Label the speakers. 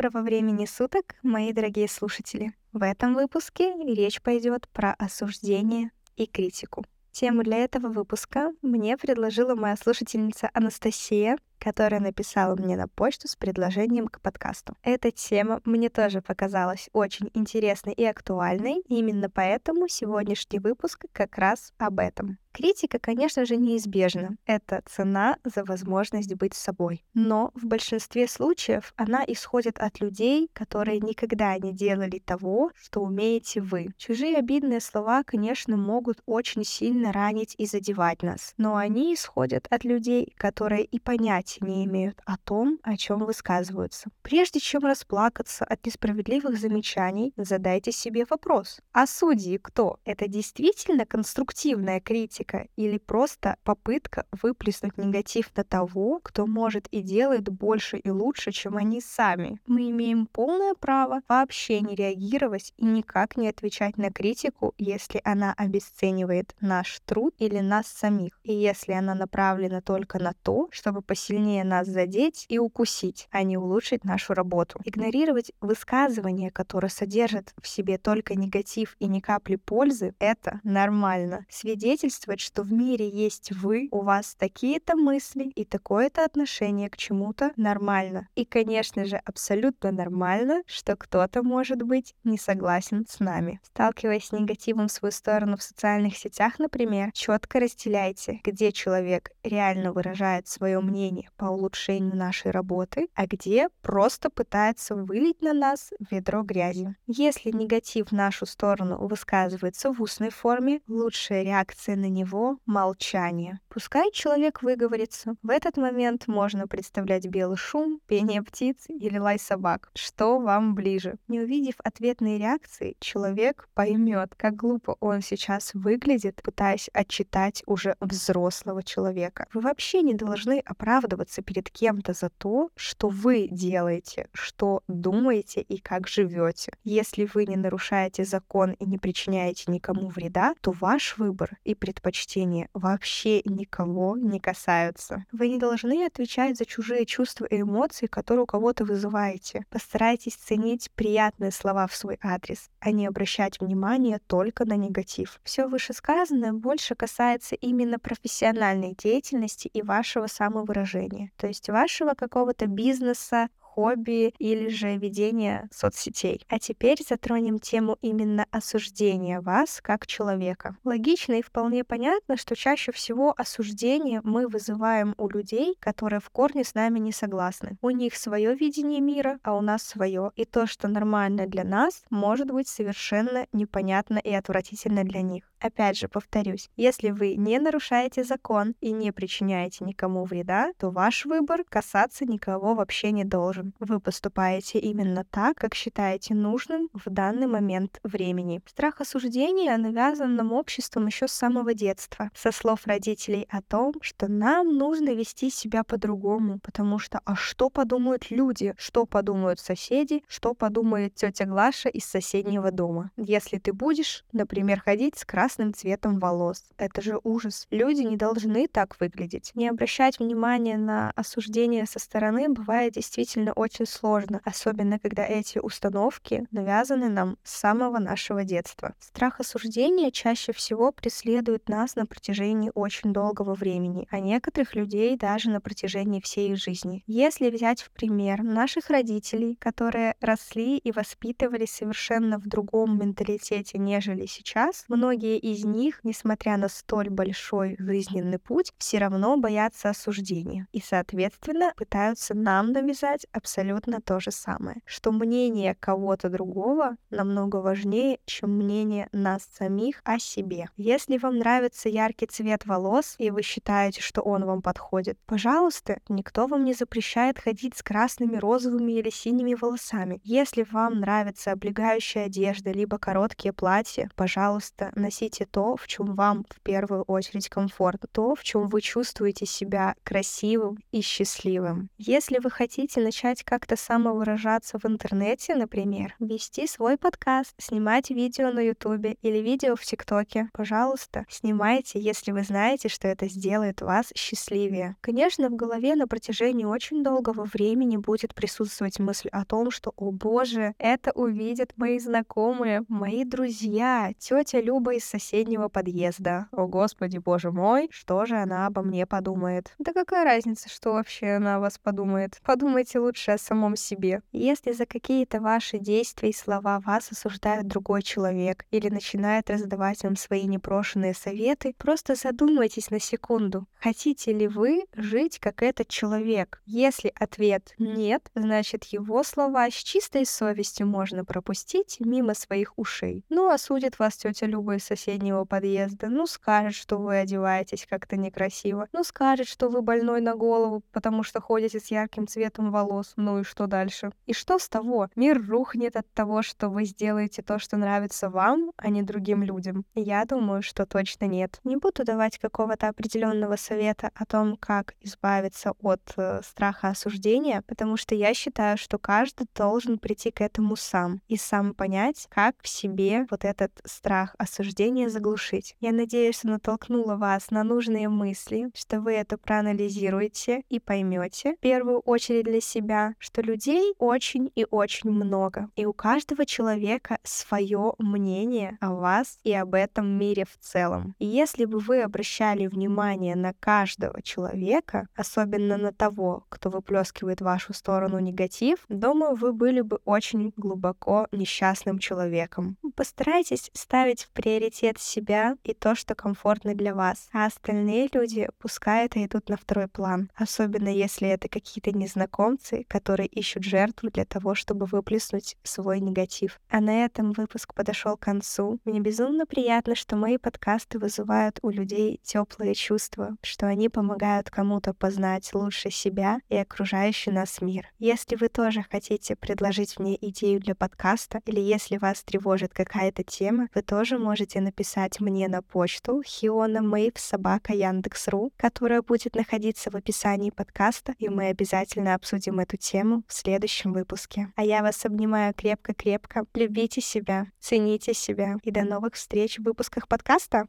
Speaker 1: Доброго времени суток, мои дорогие слушатели! В этом выпуске речь пойдет про осуждение и критику. Тему для этого выпуска мне предложила моя слушательница Анастасия, которая написала мне на почту с предложением к подкасту. Эта тема мне тоже показалась очень интересной и актуальной, и именно поэтому сегодняшний выпуск как раз об этом. Критика, конечно же, неизбежна. Это цена за возможность быть собой. Но в большинстве случаев она исходит от людей, которые никогда не делали того, что умеете вы. Чужие обидные слова, конечно, могут очень сильно ранить и задевать нас. Но они исходят от людей, которые и понятия не имеют о том, о чем высказываются. Прежде чем расплакаться от несправедливых замечаний, задайте себе вопрос. А судьи кто? Это действительно конструктивная критика? Критика или просто попытка выплеснуть негатив на того, кто может и делает больше и лучше, чем они сами. Мы имеем полное право вообще не реагировать и никак не отвечать на критику, если она обесценивает наш труд или нас самих, и если она направлена только на то, чтобы посильнее нас задеть и укусить, а не улучшить нашу работу. Игнорировать высказывания, которые содержат в себе только негатив и ни капли пользы, это нормально. Свидетельствовать чувствовать, что в мире есть вы, у вас такие-то мысли и такое-то отношение к чему-то нормально. И, конечно же, абсолютно нормально, что кто-то, может быть, не согласен с нами. Сталкиваясь с негативом в свою сторону в социальных сетях, например, четко разделяйте, где человек реально выражает свое мнение по улучшению нашей работы, а где просто пытается вылить на нас ведро грязи. Если негатив в нашу сторону высказывается в устной форме, лучшая реакция на него молчание. Пускай человек выговорится. В этот момент можно представлять белый шум, пение птиц или лай собак. Что вам ближе? Не увидев ответной реакции, человек поймет, как глупо он сейчас выглядит, пытаясь отчитать уже взрослого человека. Вы вообще не должны оправдываться перед кем-то за то, что вы делаете, что думаете и как живете. Если вы не нарушаете закон и не причиняете никому вреда, то ваш выбор и предпочтение вообще никого не касаются. Вы не должны отвечать за чужие чувства и эмоции, которые у кого-то вызываете. Постарайтесь ценить приятные слова в свой адрес, а не обращать внимание только на негатив. Все вышесказанное больше касается именно профессиональной деятельности и вашего самовыражения, то есть вашего какого-то бизнеса, хобби или же ведение соцсетей. А теперь затронем тему именно осуждения вас как человека. Логично и вполне понятно, что чаще всего осуждение мы вызываем у людей, которые в корне с нами не согласны. У них свое видение мира, а у нас свое. И то, что нормально для нас, может быть совершенно непонятно и отвратительно для них. Опять же, повторюсь, если вы не нарушаете закон и не причиняете никому вреда, то ваш выбор касаться никого вообще не должен. Вы поступаете именно так, как считаете нужным в данный момент времени. Страх осуждения навязан нам обществом еще с самого детства, со слов родителей о том, что нам нужно вести себя по-другому, потому что а что подумают люди, что подумают соседи, что подумает тетя Глаша из соседнего дома. Если ты будешь, например, ходить с красной красным цветом волос. Это же ужас. Люди не должны так выглядеть. Не обращать внимания на осуждение со стороны бывает действительно очень сложно, особенно когда эти установки навязаны нам с самого нашего детства. Страх осуждения чаще всего преследует нас на протяжении очень долгого времени, а некоторых людей даже на протяжении всей их жизни. Если взять в пример наших родителей, которые росли и воспитывались совершенно в другом менталитете, нежели сейчас, многие из них, несмотря на столь большой жизненный путь, все равно боятся осуждения и, соответственно, пытаются нам навязать абсолютно то же самое, что мнение кого-то другого намного важнее, чем мнение нас самих о себе. Если вам нравится яркий цвет волос, и вы считаете, что он вам подходит, пожалуйста, никто вам не запрещает ходить с красными, розовыми или синими волосами. Если вам нравится облегающая одежда, либо короткие платья, пожалуйста, носите ищите то, в чем вам в первую очередь комфортно, то, в чем вы чувствуете себя красивым и счастливым. Если вы хотите начать как-то самовыражаться в интернете, например, вести свой подкаст, снимать видео на Ютубе или видео в ТикТоке, пожалуйста, снимайте, если вы знаете, что это сделает вас счастливее. Конечно, в голове на протяжении очень долгого времени будет присутствовать мысль о том, что, о боже, это увидят мои знакомые, мои друзья, тетя Люба из соседнего подъезда. О господи, боже мой, что же она обо мне подумает? Да какая разница, что вообще она о вас подумает? Подумайте лучше о самом себе. Если за какие-то ваши действия и слова вас осуждает другой человек или начинает раздавать вам свои непрошенные советы, просто задумайтесь на секунду. Хотите ли вы жить как этот человек? Если ответ нет, значит его слова с чистой совестью можно пропустить мимо своих ушей. Ну, осудит вас тетя Люба из соседнего подъезда, ну, скажет, что вы одеваетесь как-то некрасиво, ну, скажет, что вы больной на голову, потому что ходите с ярким цветом волос, ну и что дальше? И что с того? Мир рухнет от того, что вы сделаете то, что нравится вам, а не другим людям. Я думаю, что точно нет. Не буду давать какого-то определенного совета о том, как избавиться от э, страха осуждения, потому что я считаю, что каждый должен прийти к этому сам и сам понять, как в себе вот этот страх осуждения заглушить. Я надеюсь, что натолкнула вас на нужные мысли, что вы это проанализируете и поймете в первую очередь для себя, что людей очень и очень много, и у каждого человека свое мнение о вас и об этом мире в целом. И если бы вы обращали внимание на каждого человека, особенно на того, кто выплескивает в вашу сторону негатив, думаю, вы были бы очень глубоко несчастным человеком. Постарайтесь ставить в приоритет себя и то, что комфортно для вас, а остальные люди пускай это идут на второй план, особенно если это какие-то незнакомцы, которые ищут жертву для того, чтобы выплеснуть свой негатив. А на этом выпуск подошел к концу. Мне безумно приятно, что мои подкасты вызывают у людей теплые чувства, что они помогают кому-то познать лучше себя и окружающий нас мир. Если вы тоже хотите предложить мне идею для подкаста, или если вас тревожит какая-то тема, вы тоже можете написать мне на почту hionamape.sobaka.yandex.ru, которая будет находиться в описании подкаста, и мы обязательно обсудим эту тему в следующем выпуске. А я вас обнимаю крепко-крепко. Любите себя, цените себя и до новых встреч в выпусках подкаста.